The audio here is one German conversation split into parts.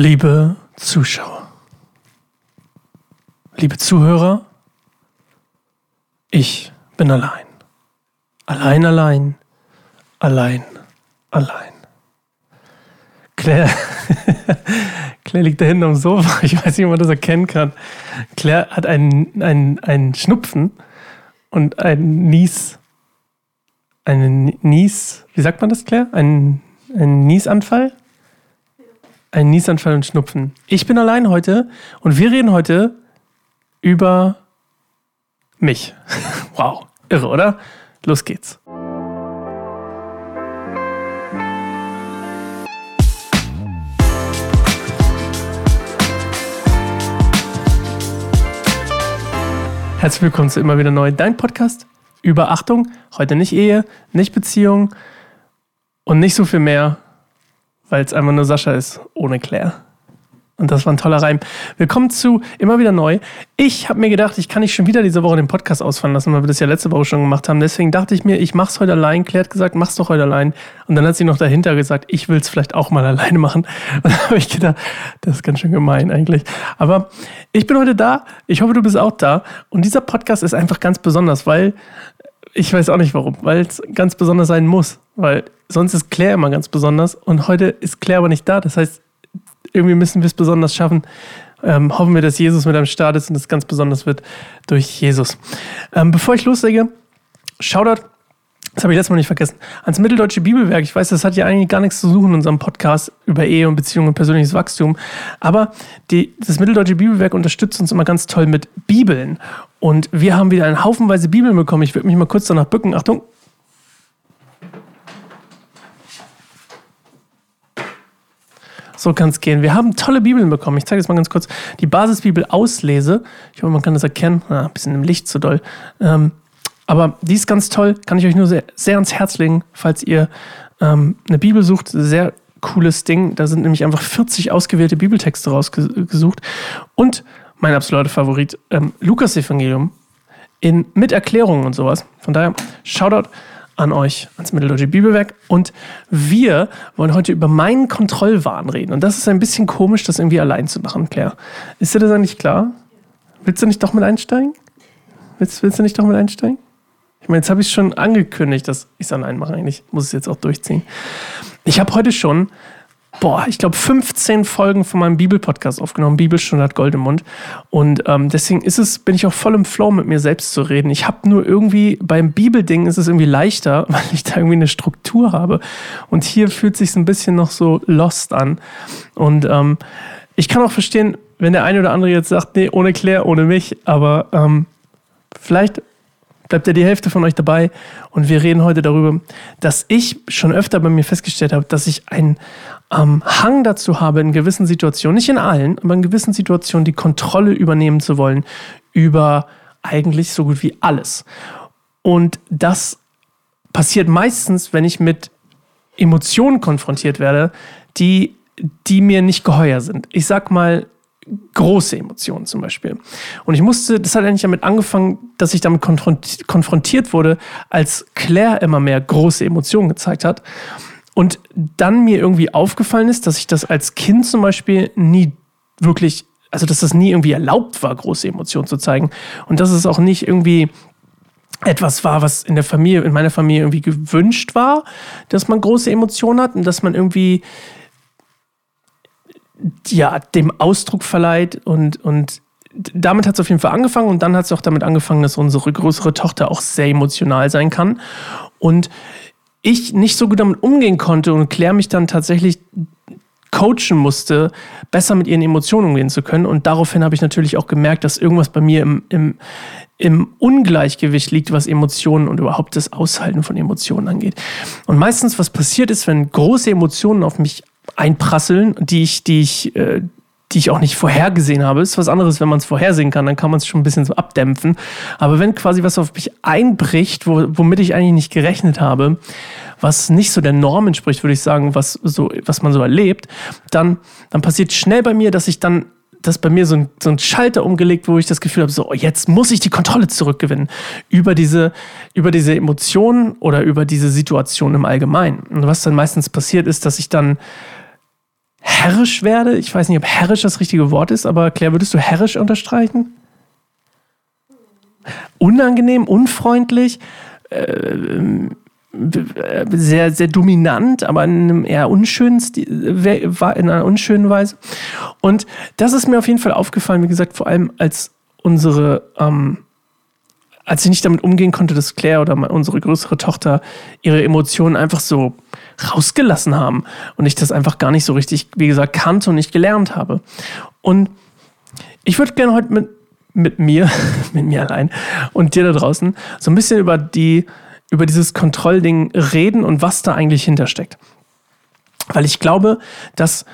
Liebe Zuschauer, liebe Zuhörer, ich bin allein. Allein, allein, allein, allein. Claire, Claire liegt da hinten am Sofa. Ich weiß nicht, ob man das erkennen kann. Claire hat einen, einen, Schnupfen und einen Nies. Einen Nies, wie sagt man das, Claire? Einen, einen Niesanfall? Ein Niesanfall und Schnupfen. Ich bin allein heute und wir reden heute über mich. wow, irre, oder? Los geht's. Herzlich willkommen zu immer wieder neu dein Podcast über Achtung. Heute nicht Ehe, nicht Beziehung und nicht so viel mehr, weil es einfach nur Sascha ist, ohne Claire. Und das war ein toller Reim. Willkommen zu immer wieder neu. Ich habe mir gedacht, ich kann nicht schon wieder diese Woche den Podcast ausfallen lassen, weil wir das ja letzte Woche schon gemacht haben. Deswegen dachte ich mir, ich mach's heute allein. Claire hat gesagt, mach's doch heute allein. Und dann hat sie noch dahinter gesagt, ich will es vielleicht auch mal alleine machen. Und da habe ich gedacht, das ist ganz schön gemein eigentlich. Aber ich bin heute da. Ich hoffe, du bist auch da. Und dieser Podcast ist einfach ganz besonders, weil ich weiß auch nicht warum, weil es ganz besonders sein muss. Weil sonst ist Claire immer ganz besonders und heute ist Claire aber nicht da. Das heißt, irgendwie müssen wir es besonders schaffen. Ähm, hoffen wir, dass Jesus mit am Start ist und es ganz besonders wird durch Jesus. Ähm, bevor ich loslege, Shoutout das habe ich letztes Mal nicht vergessen, ans Mitteldeutsche Bibelwerk. Ich weiß, das hat ja eigentlich gar nichts zu suchen in unserem Podcast über Ehe und Beziehung und persönliches Wachstum. Aber die, das Mitteldeutsche Bibelwerk unterstützt uns immer ganz toll mit Bibeln. Und wir haben wieder einen Haufenweise Bibeln bekommen. Ich würde mich mal kurz danach bücken. Achtung. So kann es gehen. Wir haben tolle Bibeln bekommen. Ich zeige jetzt mal ganz kurz die Basisbibel auslese. Ich hoffe, man kann das erkennen. Ah, ein bisschen im Licht zu doll. Ähm, aber die ist ganz toll, kann ich euch nur sehr, sehr ans Herz legen, falls ihr ähm, eine Bibel sucht. Sehr cooles Ding. Da sind nämlich einfach 40 ausgewählte Bibeltexte rausgesucht. Und mein absoluter Favorit, ähm, Lukas Evangelium, in, mit Erklärungen und sowas. Von daher, Shoutout an euch, ans Mitteldeutsche Bibelwerk. Und wir wollen heute über meinen Kontrollwahn reden. Und das ist ein bisschen komisch, das irgendwie allein zu machen, Claire. Ist dir das eigentlich klar? Willst du nicht doch mit einsteigen? Willst, willst du nicht doch mit einsteigen? Ich meine, jetzt habe ich schon angekündigt, dass ich es allein mache. Eigentlich muss es jetzt auch durchziehen. Ich habe heute schon, boah, ich glaube, 15 Folgen von meinem Bibelpodcast aufgenommen. Bibelstunde hat Gold im Mund. Und ähm, deswegen ist es, bin ich auch voll im Flow, mit mir selbst zu reden. Ich habe nur irgendwie, beim Bibelding ist es irgendwie leichter, weil ich da irgendwie eine Struktur habe. Und hier fühlt es sich ein bisschen noch so lost an. Und ähm, ich kann auch verstehen, wenn der eine oder andere jetzt sagt, nee, ohne Claire, ohne mich, aber ähm, vielleicht bleibt ja die Hälfte von euch dabei und wir reden heute darüber, dass ich schon öfter bei mir festgestellt habe, dass ich einen ähm, Hang dazu habe, in gewissen Situationen, nicht in allen, aber in gewissen Situationen die Kontrolle übernehmen zu wollen über eigentlich so gut wie alles. Und das passiert meistens, wenn ich mit Emotionen konfrontiert werde, die, die mir nicht geheuer sind. Ich sag mal, große Emotionen zum Beispiel. Und ich musste, das hat eigentlich damit angefangen, dass ich damit konfrontiert wurde, als Claire immer mehr große Emotionen gezeigt hat. Und dann mir irgendwie aufgefallen ist, dass ich das als Kind zum Beispiel nie wirklich, also dass das nie irgendwie erlaubt war, große Emotionen zu zeigen. Und dass es auch nicht irgendwie etwas war, was in der Familie, in meiner Familie irgendwie gewünscht war, dass man große Emotionen hat und dass man irgendwie ja, dem Ausdruck verleiht und, und damit hat es auf jeden Fall angefangen und dann hat es auch damit angefangen, dass unsere größere Tochter auch sehr emotional sein kann. Und ich nicht so gut damit umgehen konnte und Claire mich dann tatsächlich coachen musste, besser mit ihren Emotionen umgehen zu können. Und daraufhin habe ich natürlich auch gemerkt, dass irgendwas bei mir im, im, im Ungleichgewicht liegt, was Emotionen und überhaupt das Aushalten von Emotionen angeht. Und meistens, was passiert ist, wenn große Emotionen auf mich einprasseln, die ich, die ich, äh, die ich auch nicht vorhergesehen habe. Ist was anderes, wenn man es vorhersehen kann, dann kann man es schon ein bisschen so abdämpfen. Aber wenn quasi was auf mich einbricht, wo, womit ich eigentlich nicht gerechnet habe, was nicht so der Norm entspricht, würde ich sagen, was, so, was man so erlebt, dann, dann passiert schnell bei mir, dass ich dann dass bei mir so ein, so ein Schalter umgelegt, wo ich das Gefühl habe, so, oh, jetzt muss ich die Kontrolle zurückgewinnen über diese, über diese Emotionen oder über diese Situation im Allgemeinen. Und was dann meistens passiert ist, dass ich dann herrisch werde. Ich weiß nicht, ob herrisch das richtige Wort ist, aber Claire, würdest du herrisch unterstreichen? Unangenehm, unfreundlich, äh, sehr, sehr dominant, aber in einem eher unschönen Stil, in einer unschönen Weise. Und das ist mir auf jeden Fall aufgefallen, wie gesagt, vor allem als unsere, ähm, als ich nicht damit umgehen konnte, dass Claire oder unsere größere Tochter ihre Emotionen einfach so rausgelassen haben und ich das einfach gar nicht so richtig, wie gesagt, kannte und nicht gelernt habe. Und ich würde gerne heute mit, mit mir, mit mir allein und dir da draußen so ein bisschen über die, über dieses Kontrollding reden und was da eigentlich hintersteckt. Weil ich glaube, dass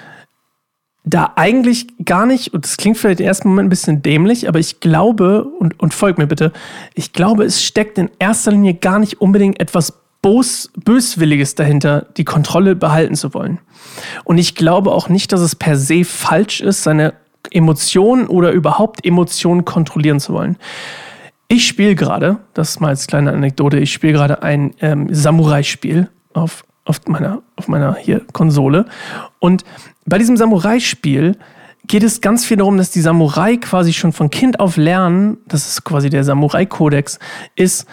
da eigentlich gar nicht, und das klingt vielleicht im ersten Moment ein bisschen dämlich, aber ich glaube, und, und folgt mir bitte, ich glaube, es steckt in erster Linie gar nicht unbedingt etwas Bos, Böswilliges dahinter, die Kontrolle behalten zu wollen. Und ich glaube auch nicht, dass es per se falsch ist, seine Emotionen oder überhaupt Emotionen kontrollieren zu wollen. Ich spiele gerade, das ist mal als kleine Anekdote, ich spiele gerade ein ähm, Samurai-Spiel auf, auf, meiner, auf meiner hier Konsole. Und bei diesem Samurai-Spiel geht es ganz viel darum, dass die Samurai quasi schon von Kind auf lernen, das ist quasi der Samurai-Kodex, ist,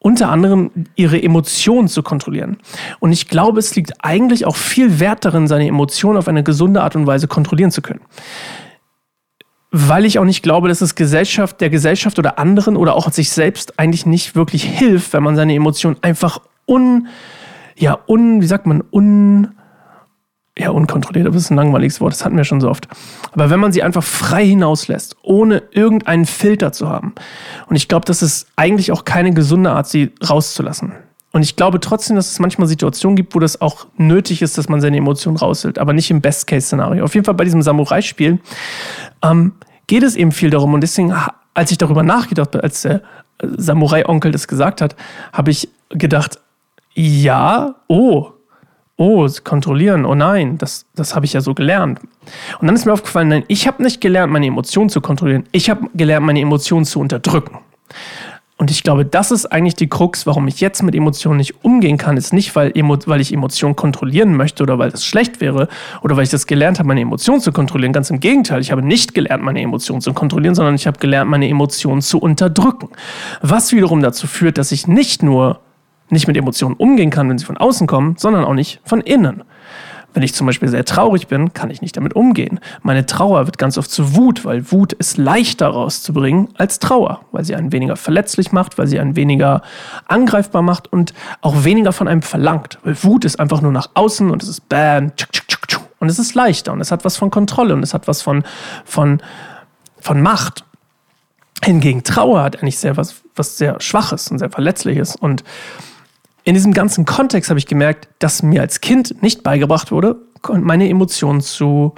unter anderem ihre Emotionen zu kontrollieren. Und ich glaube, es liegt eigentlich auch viel Wert darin, seine Emotionen auf eine gesunde Art und Weise kontrollieren zu können. Weil ich auch nicht glaube, dass es Gesellschaft, der Gesellschaft oder anderen oder auch sich selbst eigentlich nicht wirklich hilft, wenn man seine Emotionen einfach un, ja, un, wie sagt man, un, ja, unkontrolliert, das ist ein langweiliges Wort, das hatten wir schon so oft. Aber wenn man sie einfach frei hinauslässt, ohne irgendeinen Filter zu haben. Und ich glaube, das ist eigentlich auch keine gesunde Art, sie rauszulassen. Und ich glaube trotzdem, dass es manchmal Situationen gibt, wo das auch nötig ist, dass man seine Emotionen raushält, aber nicht im Best-Case-Szenario. Auf jeden Fall bei diesem Samurai-Spiel ähm, geht es eben viel darum. Und deswegen, als ich darüber nachgedacht habe, als der Samurai-Onkel das gesagt hat, habe ich gedacht, ja, oh, oh, kontrollieren, oh nein, das, das habe ich ja so gelernt. Und dann ist mir aufgefallen, nein, ich habe nicht gelernt, meine Emotionen zu kontrollieren. Ich habe gelernt, meine Emotionen zu unterdrücken. Und ich glaube, das ist eigentlich die Krux, warum ich jetzt mit Emotionen nicht umgehen kann, ist nicht, weil, weil ich Emotionen kontrollieren möchte oder weil das schlecht wäre oder weil ich das gelernt habe, meine Emotionen zu kontrollieren. Ganz im Gegenteil, ich habe nicht gelernt, meine Emotionen zu kontrollieren, sondern ich habe gelernt, meine Emotionen zu unterdrücken. Was wiederum dazu führt, dass ich nicht nur nicht mit Emotionen umgehen kann, wenn sie von außen kommen, sondern auch nicht von innen. Wenn ich zum Beispiel sehr traurig bin, kann ich nicht damit umgehen. Meine Trauer wird ganz oft zu Wut, weil Wut ist leichter rauszubringen als Trauer, weil sie einen weniger verletzlich macht, weil sie einen weniger angreifbar macht und auch weniger von einem verlangt. Weil Wut ist einfach nur nach außen und es ist bam, tschuk, tschuk, tschuk, und es ist leichter und es hat was von Kontrolle und es hat was von, von, von Macht. Hingegen Trauer hat eigentlich sehr was, was sehr Schwaches und sehr Verletzliches und in diesem ganzen Kontext habe ich gemerkt, dass mir als Kind nicht beigebracht wurde, meine Emotionen zu,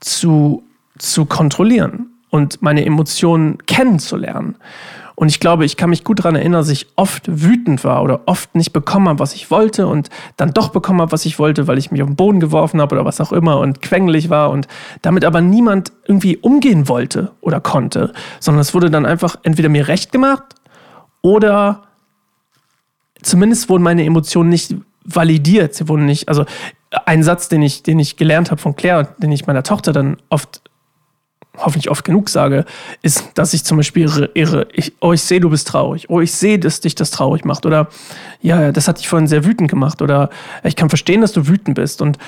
zu, zu kontrollieren und meine Emotionen kennenzulernen. Und ich glaube, ich kann mich gut daran erinnern, dass ich oft wütend war oder oft nicht bekommen habe, was ich wollte und dann doch bekommen habe, was ich wollte, weil ich mich auf den Boden geworfen habe oder was auch immer und quengelig war und damit aber niemand irgendwie umgehen wollte oder konnte, sondern es wurde dann einfach entweder mir recht gemacht oder zumindest wurden meine Emotionen nicht validiert. Sie wurden nicht, also ein Satz, den ich, den ich gelernt habe von Claire, den ich meiner Tochter dann oft, hoffentlich oft genug sage, ist, dass ich zum Beispiel ihre, ihre ich, oh, ich sehe, du bist traurig. Oh, ich sehe, dass dich das traurig macht. Oder ja, das hat dich vorhin sehr wütend gemacht. Oder ich kann verstehen, dass du wütend bist. Und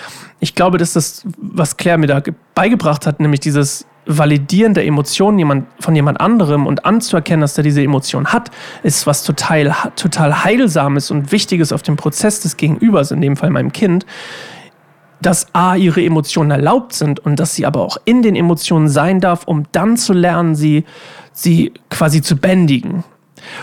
ich glaube, dass das, was Claire mir da beigebracht hat, nämlich dieses Validieren der Emotionen jemand, von jemand anderem und anzuerkennen, dass er diese Emotion hat, ist was total, total Heilsames und Wichtiges auf dem Prozess des Gegenübers, in dem Fall meinem Kind, dass A, ihre Emotionen erlaubt sind und dass sie aber auch in den Emotionen sein darf, um dann zu lernen, sie, sie quasi zu bändigen.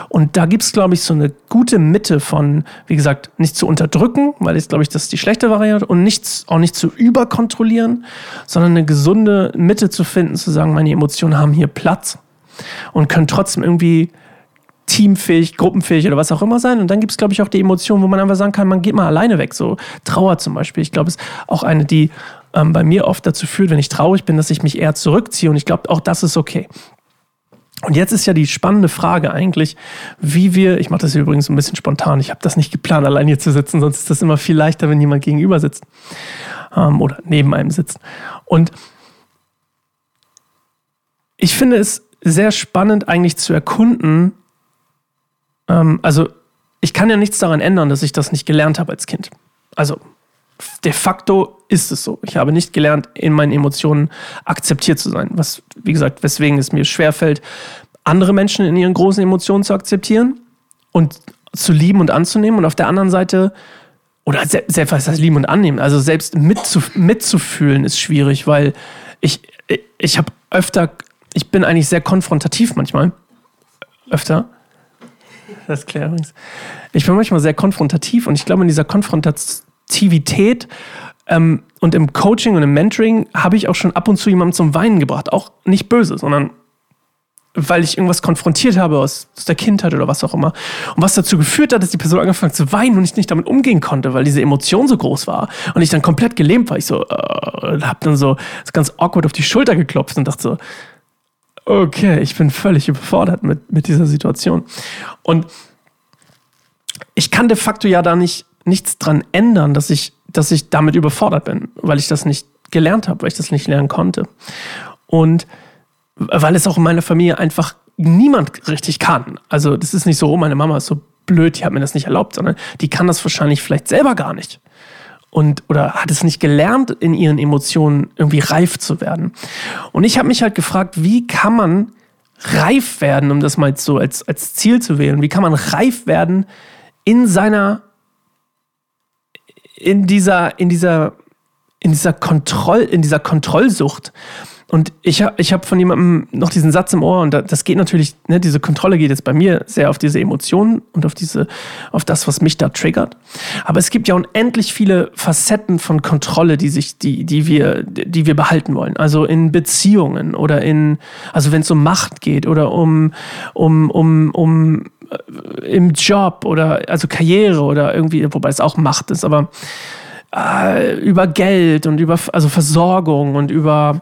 Und da gibt es, glaube ich, so eine gute Mitte von, wie gesagt, nicht zu unterdrücken, weil ich glaube ich, das ist die schlechte Variante, und nichts, auch nicht zu überkontrollieren, sondern eine gesunde Mitte zu finden, zu sagen, meine Emotionen haben hier Platz und können trotzdem irgendwie teamfähig, gruppenfähig oder was auch immer sein. Und dann gibt es, glaube ich, auch die Emotionen, wo man einfach sagen kann, man geht mal alleine weg. So Trauer zum Beispiel. Ich glaube, ist auch eine, die ähm, bei mir oft dazu führt, wenn ich traurig bin, dass ich mich eher zurückziehe. Und ich glaube, auch das ist okay. Und jetzt ist ja die spannende Frage eigentlich, wie wir, ich mache das hier übrigens ein bisschen spontan, ich habe das nicht geplant, allein hier zu sitzen, sonst ist das immer viel leichter, wenn jemand gegenüber sitzt ähm, oder neben einem sitzt. Und ich finde es sehr spannend eigentlich zu erkunden, ähm, also ich kann ja nichts daran ändern, dass ich das nicht gelernt habe als Kind. Also de facto ist es so. Ich habe nicht gelernt, in meinen Emotionen akzeptiert zu sein. Was, wie gesagt, weswegen es mir schwerfällt, andere Menschen in ihren großen Emotionen zu akzeptieren und zu lieben und anzunehmen. Und auf der anderen Seite, oder selbst was heißt lieben und annehmen, also selbst mitzuf mitzufühlen ist schwierig, weil ich, ich habe öfter, ich bin eigentlich sehr konfrontativ manchmal. Öfter. Das klärt übrigens. Ich bin manchmal sehr konfrontativ und ich glaube, in dieser Konfrontation Aktivität ähm, und im Coaching und im Mentoring habe ich auch schon ab und zu jemanden zum Weinen gebracht. Auch nicht böse, sondern weil ich irgendwas konfrontiert habe aus, aus, der Kindheit oder was auch immer. Und was dazu geführt hat, dass die Person angefangen zu weinen und ich nicht damit umgehen konnte, weil diese Emotion so groß war. Und ich dann komplett gelähmt war. Ich so, äh, habe dann so, so ganz awkward auf die Schulter geklopft und dachte so, okay, ich bin völlig überfordert mit, mit dieser Situation. Und ich kann de facto ja da nicht nichts dran ändern, dass ich, dass ich damit überfordert bin, weil ich das nicht gelernt habe, weil ich das nicht lernen konnte. Und weil es auch in meiner Familie einfach niemand richtig kann. Also das ist nicht so, oh, meine Mama ist so blöd, die hat mir das nicht erlaubt, sondern die kann das wahrscheinlich vielleicht selber gar nicht. Und, oder hat es nicht gelernt, in ihren Emotionen irgendwie reif zu werden. Und ich habe mich halt gefragt, wie kann man reif werden, um das mal so als, als Ziel zu wählen, wie kann man reif werden in seiner in dieser, in dieser, in dieser Kontroll, in dieser Kontrollsucht. Und ich habe ich hab von jemandem noch diesen Satz im Ohr und das geht natürlich, ne, diese Kontrolle geht jetzt bei mir sehr auf diese Emotionen und auf diese, auf das, was mich da triggert. Aber es gibt ja unendlich viele Facetten von Kontrolle, die sich, die, die wir, die wir behalten wollen. Also in Beziehungen oder in, also wenn es um Macht geht oder um, um, um, um im Job oder also Karriere oder irgendwie, wobei es auch Macht ist, aber äh, über Geld und über also Versorgung und über,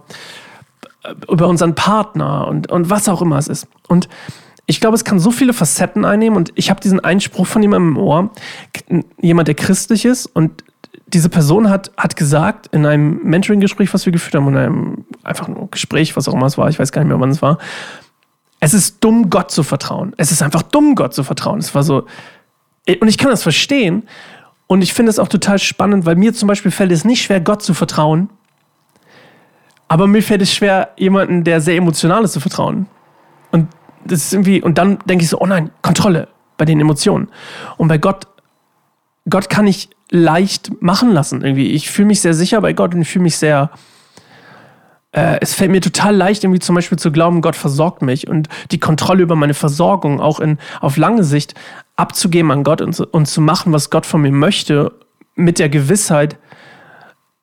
äh, über unseren Partner und, und was auch immer es ist. Und ich glaube, es kann so viele Facetten einnehmen und ich habe diesen Einspruch von jemandem im Ohr, jemand, der christlich ist und diese Person hat, hat gesagt in einem Mentoring-Gespräch, was wir geführt haben, in einem einfach nur Gespräch, was auch immer es war, ich weiß gar nicht mehr, wann es war, es ist dumm, Gott zu vertrauen. Es ist einfach dumm, Gott zu vertrauen. Es war so. Und ich kann das verstehen. Und ich finde es auch total spannend, weil mir zum Beispiel fällt es nicht schwer, Gott zu vertrauen. Aber mir fällt es schwer, jemanden, der sehr emotional ist, zu vertrauen. Und das ist irgendwie, und dann denke ich so, oh nein, Kontrolle bei den Emotionen. Und bei Gott, Gott kann ich leicht machen lassen irgendwie. Ich fühle mich sehr sicher bei Gott und ich fühle mich sehr, äh, es fällt mir total leicht, irgendwie zum Beispiel zu glauben, Gott versorgt mich und die Kontrolle über meine Versorgung auch in, auf lange Sicht abzugeben an Gott und, und zu machen, was Gott von mir möchte, mit der Gewissheit,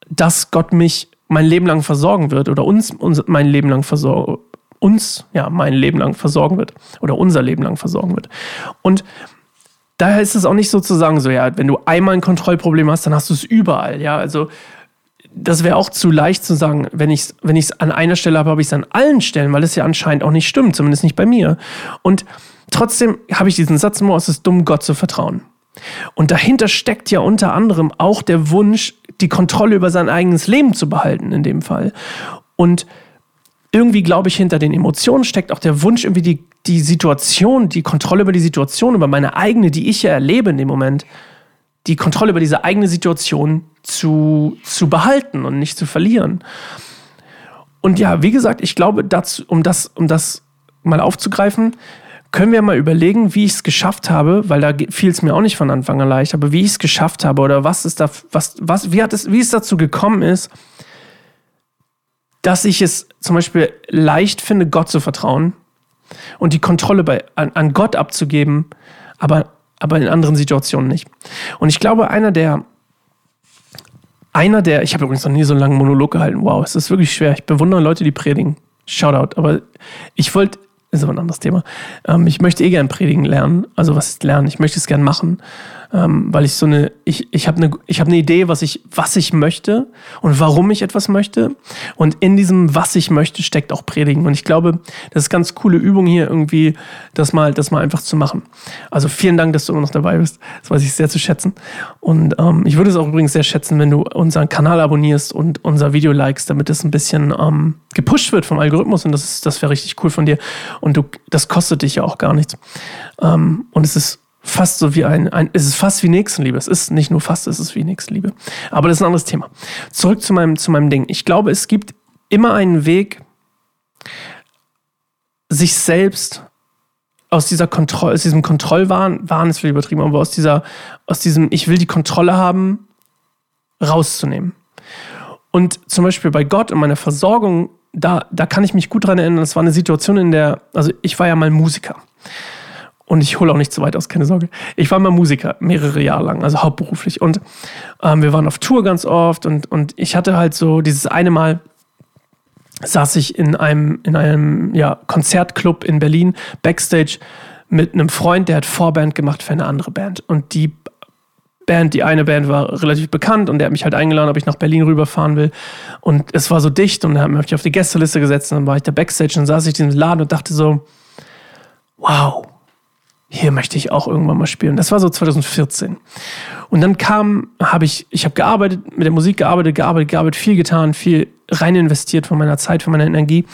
dass Gott mich mein Leben lang versorgen wird oder uns, uns mein Leben lang versorgen uns ja mein Leben lang versorgen wird oder unser Leben lang versorgen wird. Und daher ist es auch nicht sozusagen so, ja, wenn du einmal ein Kontrollproblem hast, dann hast du es überall, ja, also das wäre auch zu leicht zu sagen, wenn ich es wenn an einer Stelle habe, habe ich es an allen Stellen, weil es ja anscheinend auch nicht stimmt, zumindest nicht bei mir. Und trotzdem habe ich diesen Satz immer, es ist dumm, Gott zu vertrauen. Und dahinter steckt ja unter anderem auch der Wunsch, die Kontrolle über sein eigenes Leben zu behalten, in dem Fall. Und irgendwie, glaube ich, hinter den Emotionen steckt auch der Wunsch, irgendwie die, die Situation, die Kontrolle über die Situation, über meine eigene, die ich ja erlebe in dem Moment, die Kontrolle über diese eigene Situation zu, zu behalten und nicht zu verlieren. Und ja, wie gesagt, ich glaube, dazu, um, das, um das mal aufzugreifen, können wir mal überlegen, wie ich es geschafft habe, weil da fiel es mir auch nicht von Anfang an leicht, aber wie ich es geschafft habe oder was ist da, was, was, wie hat es, wie es dazu gekommen ist, dass ich es zum Beispiel leicht finde, Gott zu vertrauen und die Kontrolle bei, an, an Gott abzugeben, aber aber in anderen Situationen nicht. Und ich glaube, einer der, einer der, ich habe übrigens noch nie so einen langen Monolog gehalten. Wow, es ist wirklich schwer. Ich bewundere Leute, die predigen. Shoutout. Aber ich wollte, ist aber ein anderes Thema. Ähm, ich möchte eh gern predigen lernen. Also was ist lernen? Ich möchte es gern machen. Ähm, weil ich so eine, ich, ich habe eine, ich habe eine Idee, was ich, was ich möchte und warum ich etwas möchte. Und in diesem, was ich möchte, steckt auch Predigen. Und ich glaube, das ist ganz coole Übung hier irgendwie, das mal, das mal einfach zu machen. Also vielen Dank, dass du immer noch dabei bist. Das weiß ich sehr zu schätzen. Und ähm, ich würde es auch übrigens sehr schätzen, wenn du unseren Kanal abonnierst und unser Video likest, damit es ein bisschen ähm, gepusht wird vom Algorithmus. Und das das wäre richtig cool von dir. Und du, das kostet dich ja auch gar nichts. Ähm, und es ist fast so wie ein, ein, es ist fast wie Nächstenliebe. Es ist nicht nur fast, es ist wie Nächstenliebe. Aber das ist ein anderes Thema. Zurück zu meinem, zu meinem Ding. Ich glaube, es gibt immer einen Weg, sich selbst aus dieser Kontrolle, aus diesem Kontrollwahn, Wahn ist viel übertrieben, aber aus dieser, aus diesem, ich will die Kontrolle haben, rauszunehmen. Und zum Beispiel bei Gott und meiner Versorgung, da, da kann ich mich gut dran erinnern, das war eine Situation, in der, also ich war ja mal Musiker. Und ich hole auch nicht zu weit aus, keine Sorge. Ich war mal Musiker, mehrere Jahre lang, also hauptberuflich. Und ähm, wir waren auf Tour ganz oft und, und ich hatte halt so dieses eine Mal, saß ich in einem, in einem ja, Konzertclub in Berlin, Backstage, mit einem Freund, der hat Vorband gemacht für eine andere Band. Und die Band, die eine Band war relativ bekannt und der hat mich halt eingeladen, ob ich nach Berlin rüberfahren will. Und es war so dicht und er hat mich auf die Gästeliste gesetzt und dann war ich da Backstage und saß ich in diesem Laden und dachte so, wow, hier möchte ich auch irgendwann mal spielen. Das war so 2014. Und dann kam, habe ich, ich habe gearbeitet, mit der Musik gearbeitet, gearbeitet, gearbeitet, viel getan, viel rein investiert von meiner Zeit, von meiner Energie.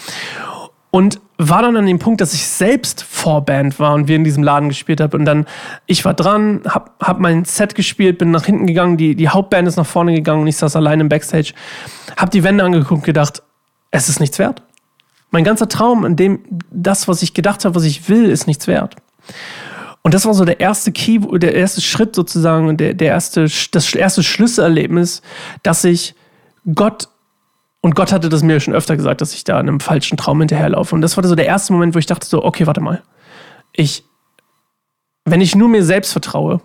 Und war dann an dem Punkt, dass ich selbst Vorband war und wir in diesem Laden gespielt haben. Und dann, ich war dran, hab, hab mein Set gespielt, bin nach hinten gegangen, die, die Hauptband ist nach vorne gegangen und ich saß allein im Backstage. Hab die Wände angeguckt, gedacht, es ist nichts wert. Mein ganzer Traum, in dem das, was ich gedacht habe, was ich will, ist nichts wert. Und das war so der erste Key, der erste Schritt sozusagen, der, der erste, das erste Schlüsselerlebnis, dass ich Gott und Gott hatte das mir schon öfter gesagt, dass ich da einem falschen Traum hinterherlaufe. Und das war so der erste Moment, wo ich dachte so, okay, warte mal. Ich, wenn ich nur mir selbst vertraue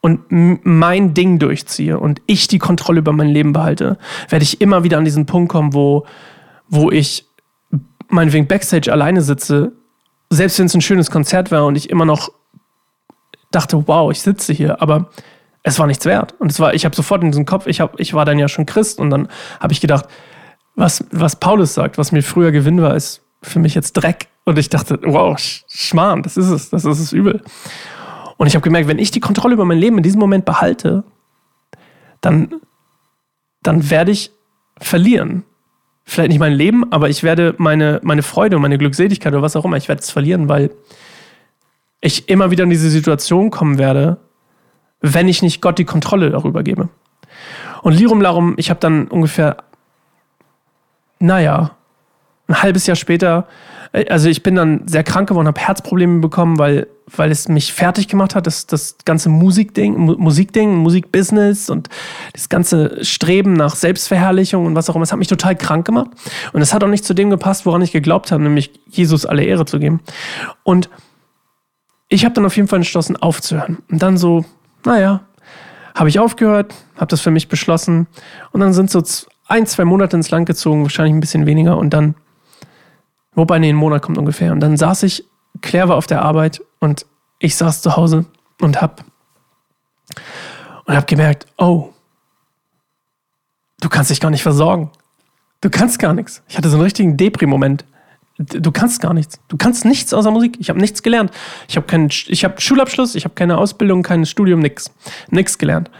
und mein Ding durchziehe und ich die Kontrolle über mein Leben behalte, werde ich immer wieder an diesen Punkt kommen, wo, wo ich meinetwegen Backstage alleine sitze selbst wenn es ein schönes Konzert war und ich immer noch dachte, wow, ich sitze hier, aber es war nichts wert. Und es war, ich habe sofort in diesem Kopf, ich, hab, ich war dann ja schon Christ und dann habe ich gedacht, was, was Paulus sagt, was mir früher Gewinn war, ist für mich jetzt Dreck. Und ich dachte, wow, Schmarrn, das ist es, das ist es übel. Und ich habe gemerkt, wenn ich die Kontrolle über mein Leben in diesem Moment behalte, dann, dann werde ich verlieren vielleicht nicht mein Leben, aber ich werde meine, meine Freude und meine Glückseligkeit oder was auch immer, ich werde es verlieren, weil ich immer wieder in diese Situation kommen werde, wenn ich nicht Gott die Kontrolle darüber gebe. Und Lirum Larum, ich habe dann ungefähr, naja, ein halbes Jahr später, äh, also ich bin dann sehr krank geworden, habe Herzprobleme bekommen, weil, weil es mich fertig gemacht hat, das, das ganze Musikding, Musikding, Musikbusiness und das ganze Streben nach Selbstverherrlichung und was auch immer, es hat mich total krank gemacht. Und es hat auch nicht zu dem gepasst, woran ich geglaubt habe, nämlich Jesus alle Ehre zu geben. Und ich habe dann auf jeden Fall entschlossen, aufzuhören. Und dann so, naja, habe ich aufgehört, habe das für mich beschlossen. Und dann sind so ein, zwei Monate ins Land gezogen, wahrscheinlich ein bisschen weniger. Und dann Wobei, nee, ein Monat kommt ungefähr. Und dann saß ich, Claire war auf der Arbeit und ich saß zu Hause und hab, und hab gemerkt, oh, du kannst dich gar nicht versorgen. Du kannst gar nichts. Ich hatte so einen richtigen Depri-Moment. Du kannst gar nichts. Du kannst nichts außer Musik. Ich habe nichts gelernt. Ich habe keinen, ich habe Schulabschluss, ich habe keine Ausbildung, kein Studium, nix, nix gelernt.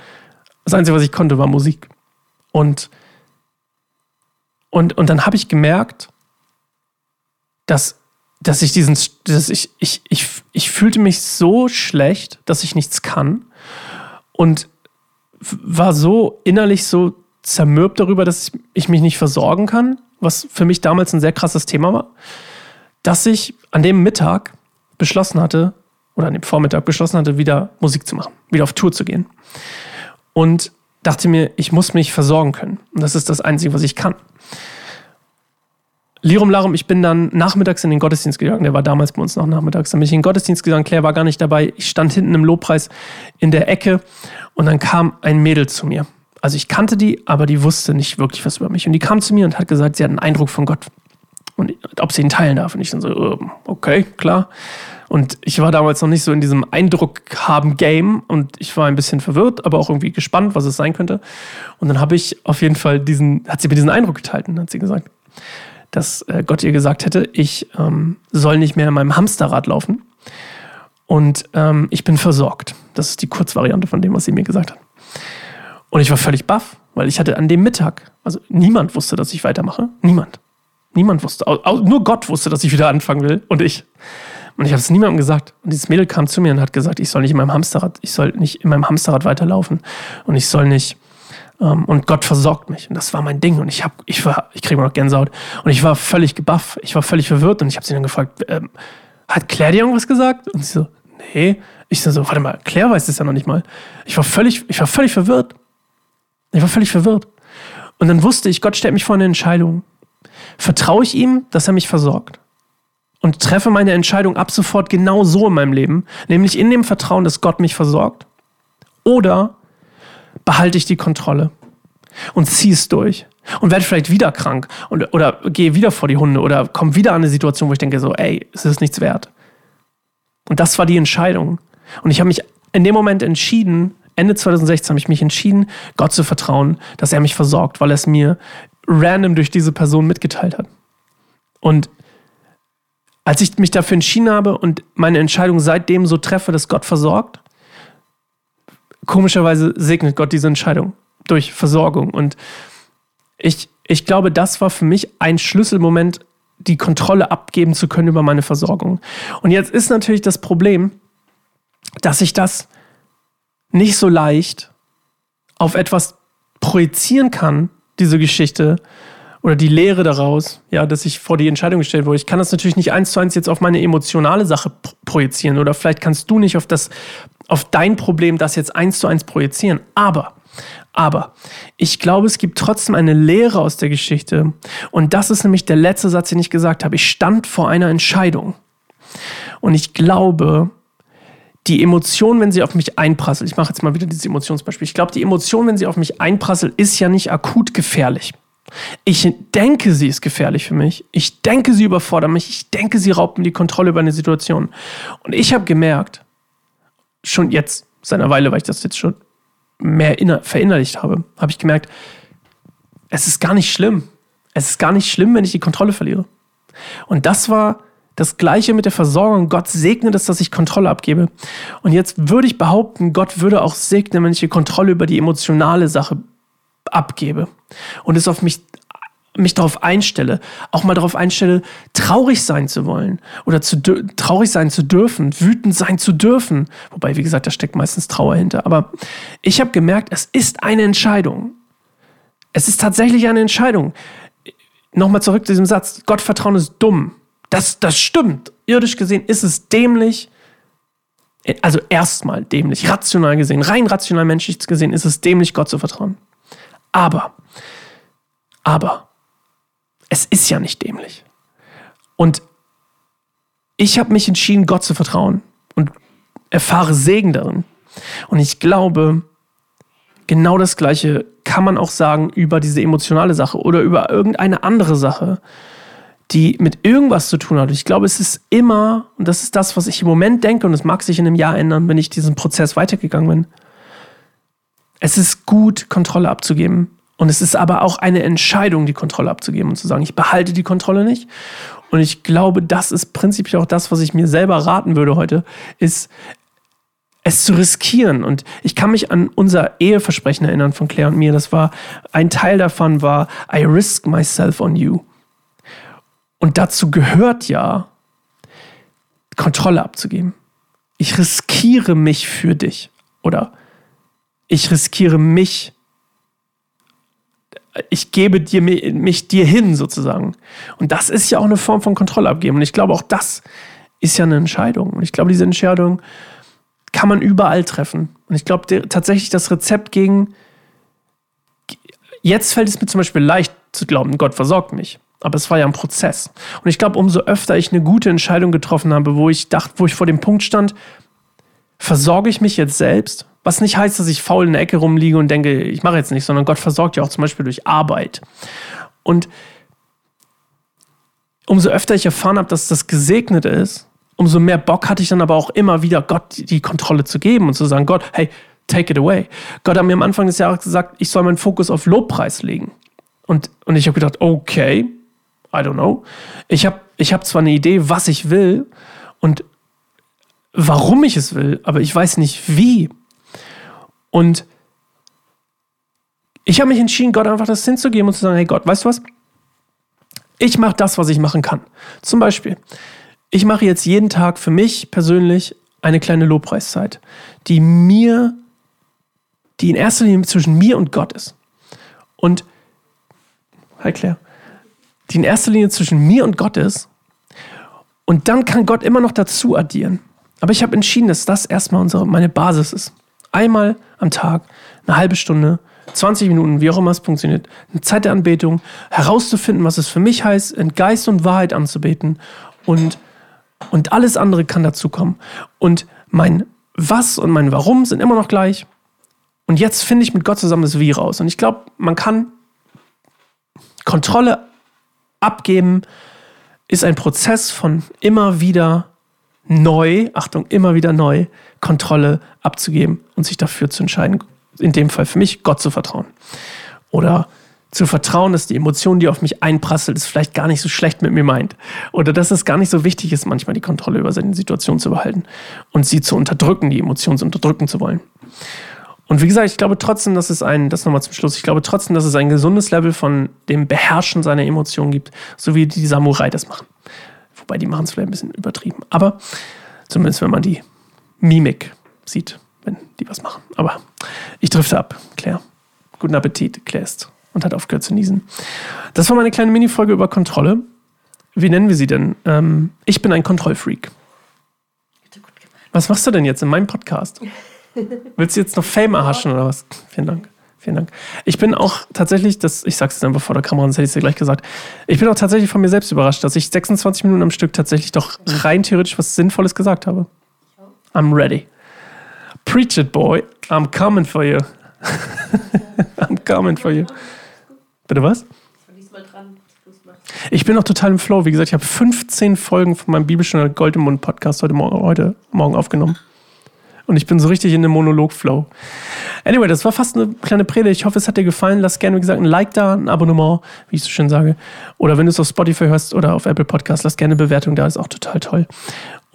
Das Einzige, was ich konnte, war Musik. Und und und dann habe ich gemerkt, dass, dass ich diesen, dass ich, ich, ich, ich fühlte mich so schlecht, dass ich nichts kann und war so innerlich so zermürbt darüber, dass ich mich nicht versorgen kann, was für mich damals ein sehr krasses Thema war, dass ich an dem Mittag beschlossen hatte, oder an dem Vormittag beschlossen hatte, wieder Musik zu machen, wieder auf Tour zu gehen. Und dachte mir, ich muss mich versorgen können. Und das ist das Einzige, was ich kann. Lirum Larum, ich bin dann nachmittags in den Gottesdienst gegangen. Der war damals bei uns noch nachmittags. Dann bin ich in den Gottesdienst gegangen. Claire war gar nicht dabei. Ich stand hinten im Lobpreis in der Ecke und dann kam ein Mädel zu mir. Also ich kannte die, aber die wusste nicht wirklich was über mich. Und die kam zu mir und hat gesagt, sie hat einen Eindruck von Gott. Und ob sie ihn teilen darf. Und ich dann so, ähm, okay, klar. Und ich war damals noch nicht so in diesem Eindruck haben Game und ich war ein bisschen verwirrt, aber auch irgendwie gespannt, was es sein könnte. Und dann habe ich auf jeden Fall diesen, hat sie mir diesen Eindruck geteilt und hat sie gesagt, dass äh, Gott ihr gesagt hätte, ich ähm, soll nicht mehr in meinem Hamsterrad laufen und ähm, ich bin versorgt. Das ist die Kurzvariante von dem, was sie mir gesagt hat. Und ich war völlig baff, weil ich hatte an dem Mittag, also niemand wusste, dass ich weitermache. Niemand. Niemand wusste. Nur Gott wusste, dass ich wieder anfangen will und ich. Und ich habe es niemandem gesagt. Und dieses Mädel kam zu mir und hat gesagt, ich soll nicht in meinem Hamsterrad, ich soll nicht in meinem Hamsterrad weiterlaufen und ich soll nicht und Gott versorgt mich. Und das war mein Ding. Und ich habe, ich war, ich kriege noch Gänsehaut. Und ich war völlig gebaff. Ich war völlig verwirrt und ich habe sie dann gefragt, ähm, hat Claire dir irgendwas gesagt? Und sie so, nee. Ich so, warte mal, Claire weiß das ja noch nicht mal. Ich war völlig, ich war völlig verwirrt. Ich war völlig verwirrt. Und dann wusste ich, Gott stellt mich vor eine Entscheidung. Vertraue ich ihm, dass er mich versorgt? Und treffe meine Entscheidung ab sofort genau so in meinem Leben, nämlich in dem Vertrauen, dass Gott mich versorgt? Oder behalte ich die Kontrolle und ziehe es durch und werde vielleicht wieder krank und, oder gehe wieder vor die Hunde oder komme wieder an eine Situation, wo ich denke so, ey, es ist nichts wert. Und das war die Entscheidung. Und ich habe mich in dem Moment entschieden, Ende 2016 habe ich mich entschieden, Gott zu vertrauen, dass er mich versorgt, weil er es mir random durch diese Person mitgeteilt hat. Und als ich mich dafür entschieden habe und meine Entscheidung seitdem so treffe, dass Gott versorgt, komischerweise segnet Gott diese Entscheidung durch Versorgung. Und ich, ich glaube, das war für mich ein Schlüsselmoment, die Kontrolle abgeben zu können über meine Versorgung. Und jetzt ist natürlich das Problem, dass ich das nicht so leicht auf etwas projizieren kann, diese Geschichte oder die Lehre daraus, ja, dass ich vor die Entscheidung gestellt wurde. Ich kann das natürlich nicht eins zu eins jetzt auf meine emotionale Sache projizieren oder vielleicht kannst du nicht auf das, auf dein Problem das jetzt eins zu eins projizieren. Aber, aber ich glaube, es gibt trotzdem eine Lehre aus der Geschichte. Und das ist nämlich der letzte Satz, den ich gesagt habe. Ich stand vor einer Entscheidung. Und ich glaube, die Emotion, wenn sie auf mich einprasselt, ich mache jetzt mal wieder dieses Emotionsbeispiel, ich glaube, die Emotion, wenn sie auf mich einprasselt, ist ja nicht akut gefährlich. Ich denke, sie ist gefährlich für mich. Ich denke, sie überfordert mich. Ich denke, sie raubt mir die Kontrolle über eine Situation. Und ich habe gemerkt, schon jetzt, seit einer Weile, weil ich das jetzt schon mehr verinnerlicht habe, habe ich gemerkt, es ist gar nicht schlimm. Es ist gar nicht schlimm, wenn ich die Kontrolle verliere. Und das war das gleiche mit der Versorgung. Gott segnet es, dass ich Kontrolle abgebe. Und jetzt würde ich behaupten, Gott würde auch segnen, wenn ich die Kontrolle über die emotionale Sache abgebe und es auf mich mich darauf einstelle, auch mal darauf einstelle, traurig sein zu wollen oder zu traurig sein zu dürfen, wütend sein zu dürfen. Wobei, wie gesagt, da steckt meistens Trauer hinter. Aber ich habe gemerkt, es ist eine Entscheidung. Es ist tatsächlich eine Entscheidung. Nochmal zurück zu diesem Satz. Gottvertrauen ist dumm. Das, das stimmt. Irdisch gesehen ist es dämlich. Also erstmal dämlich, rational gesehen, rein rational menschlich gesehen ist es dämlich, Gott zu vertrauen. Aber, aber, es ist ja nicht dämlich. Und ich habe mich entschieden, Gott zu vertrauen und erfahre Segen darin. Und ich glaube, genau das Gleiche kann man auch sagen über diese emotionale Sache oder über irgendeine andere Sache die mit irgendwas zu tun hat. Ich glaube, es ist immer, und das ist das, was ich im Moment denke, und es mag sich in einem Jahr ändern, wenn ich diesen Prozess weitergegangen bin. Es ist gut, Kontrolle abzugeben. Und es ist aber auch eine Entscheidung, die Kontrolle abzugeben und zu sagen, ich behalte die Kontrolle nicht. Und ich glaube, das ist prinzipiell auch das, was ich mir selber raten würde heute, ist, es zu riskieren. Und ich kann mich an unser Eheversprechen erinnern von Claire und mir. Das war, ein Teil davon war, I risk myself on you. Und dazu gehört ja, Kontrolle abzugeben. Ich riskiere mich für dich. Oder ich riskiere mich. Ich gebe dir, mich dir hin, sozusagen. Und das ist ja auch eine Form von Kontrolle abgeben. Und ich glaube, auch das ist ja eine Entscheidung. Und ich glaube, diese Entscheidung kann man überall treffen. Und ich glaube tatsächlich, das Rezept gegen. Jetzt fällt es mir zum Beispiel leicht zu glauben, Gott versorgt mich. Aber es war ja ein Prozess. Und ich glaube, umso öfter ich eine gute Entscheidung getroffen habe, wo ich dachte, wo ich vor dem Punkt stand, versorge ich mich jetzt selbst? Was nicht heißt, dass ich faul in der Ecke rumliege und denke, ich mache jetzt nicht, sondern Gott versorgt ja auch zum Beispiel durch Arbeit. Und umso öfter ich erfahren habe, dass das gesegnet ist, umso mehr Bock hatte ich dann aber auch immer wieder, Gott die Kontrolle zu geben und zu sagen, Gott, hey, take it away. Gott hat mir am Anfang des Jahres gesagt, ich soll meinen Fokus auf Lobpreis legen. Und, und ich habe gedacht, okay, I don't know. Ich habe ich hab zwar eine Idee, was ich will und warum ich es will, aber ich weiß nicht wie. Und ich habe mich entschieden, Gott einfach das hinzugeben und zu sagen, hey Gott, weißt du was? Ich mache das, was ich machen kann. Zum Beispiel, ich mache jetzt jeden Tag für mich persönlich eine kleine Lobpreiszeit, die mir, die in erster Linie zwischen mir und Gott ist. Und, hi Claire, die in erster Linie zwischen mir und Gott ist. Und dann kann Gott immer noch dazu addieren. Aber ich habe entschieden, dass das erstmal unsere, meine Basis ist. Einmal am Tag, eine halbe Stunde, 20 Minuten, wie auch immer es funktioniert, eine Zeit der Anbetung, herauszufinden, was es für mich heißt, in Geist und Wahrheit anzubeten und, und alles andere kann dazukommen. Und mein Was und mein Warum sind immer noch gleich. Und jetzt finde ich mit Gott zusammen das Wie raus. Und ich glaube, man kann Kontrolle abgeben, ist ein Prozess von immer wieder neu, Achtung, immer wieder neu, Kontrolle abzugeben und sich dafür zu entscheiden, in dem Fall für mich, Gott zu vertrauen. Oder zu vertrauen, dass die Emotion, die auf mich einprasselt, es vielleicht gar nicht so schlecht mit mir meint. Oder dass es gar nicht so wichtig ist, manchmal die Kontrolle über seine Situation zu behalten und sie zu unterdrücken, die Emotionen unterdrücken zu wollen. Und wie gesagt, ich glaube trotzdem, dass es ein, das nochmal zum Schluss, ich glaube trotzdem, dass es ein gesundes Level von dem Beherrschen seiner Emotionen gibt, so wie die Samurai das machen. Wobei die machen es vielleicht ein bisschen übertrieben. Aber zumindest wenn man die Mimik sieht wenn die was machen. Aber ich drifte ab, Claire. Guten Appetit, Claire ist und hat aufgehört zu niesen. Das war meine kleine Mini-Folge über Kontrolle. Wie nennen wir sie denn? Ähm, ich bin ein Kontrollfreak. Was machst du denn jetzt in meinem Podcast? Willst du jetzt noch Fame erhaschen oder was? Vielen Dank. Vielen Dank. Ich bin auch tatsächlich, das, ich sag's jetzt einfach vor der Kamera, sonst hätte ich es dir gleich gesagt. Ich bin auch tatsächlich von mir selbst überrascht, dass ich 26 Minuten am Stück tatsächlich doch rein theoretisch was Sinnvolles gesagt habe. I'm ready. Preach it, boy. I'm coming for you. I'm coming for you. Bitte was? Ich bin noch total im Flow. Wie gesagt, ich habe 15 Folgen von meinem Bibelstunde Gold im Mund Podcast heute heute Morgen aufgenommen. Und ich bin so richtig in dem Monolog-Flow. Anyway, das war fast eine kleine Predigt. Ich hoffe, es hat dir gefallen. Lass gerne, wie gesagt, ein Like da, ein Abonnement, wie ich so schön sage. Oder wenn du es auf Spotify hörst oder auf Apple Podcast, lass gerne eine Bewertung da, ist auch total toll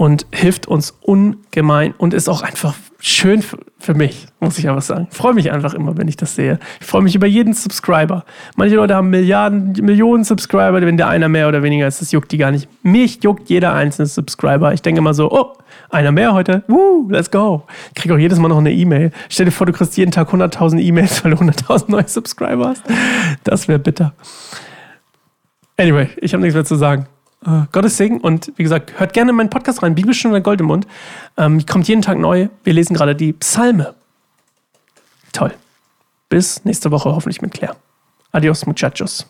und hilft uns ungemein und ist auch einfach schön für mich, muss ich einfach sagen. Ich freue mich einfach immer, wenn ich das sehe. Ich freue mich über jeden Subscriber. Manche Leute haben Milliarden, Millionen Subscriber, wenn der einer mehr oder weniger ist, das juckt die gar nicht. Mich juckt jeder einzelne Subscriber. Ich denke immer so, oh, einer mehr heute, woo, let's go. Ich kriege auch jedes Mal noch eine E-Mail. Stell dir vor, du kriegst jeden Tag 100.000 E-Mails, weil du 100.000 neue Subscriber hast. Das wäre bitter. Anyway, ich habe nichts mehr zu sagen. Uh, Gottes Segen und wie gesagt, hört gerne in meinen Podcast rein, Bibelstunde Gold im Mund. Ähm, kommt jeden Tag neu. Wir lesen gerade die Psalme. Toll. Bis nächste Woche hoffentlich mit Claire. Adios, muchachos.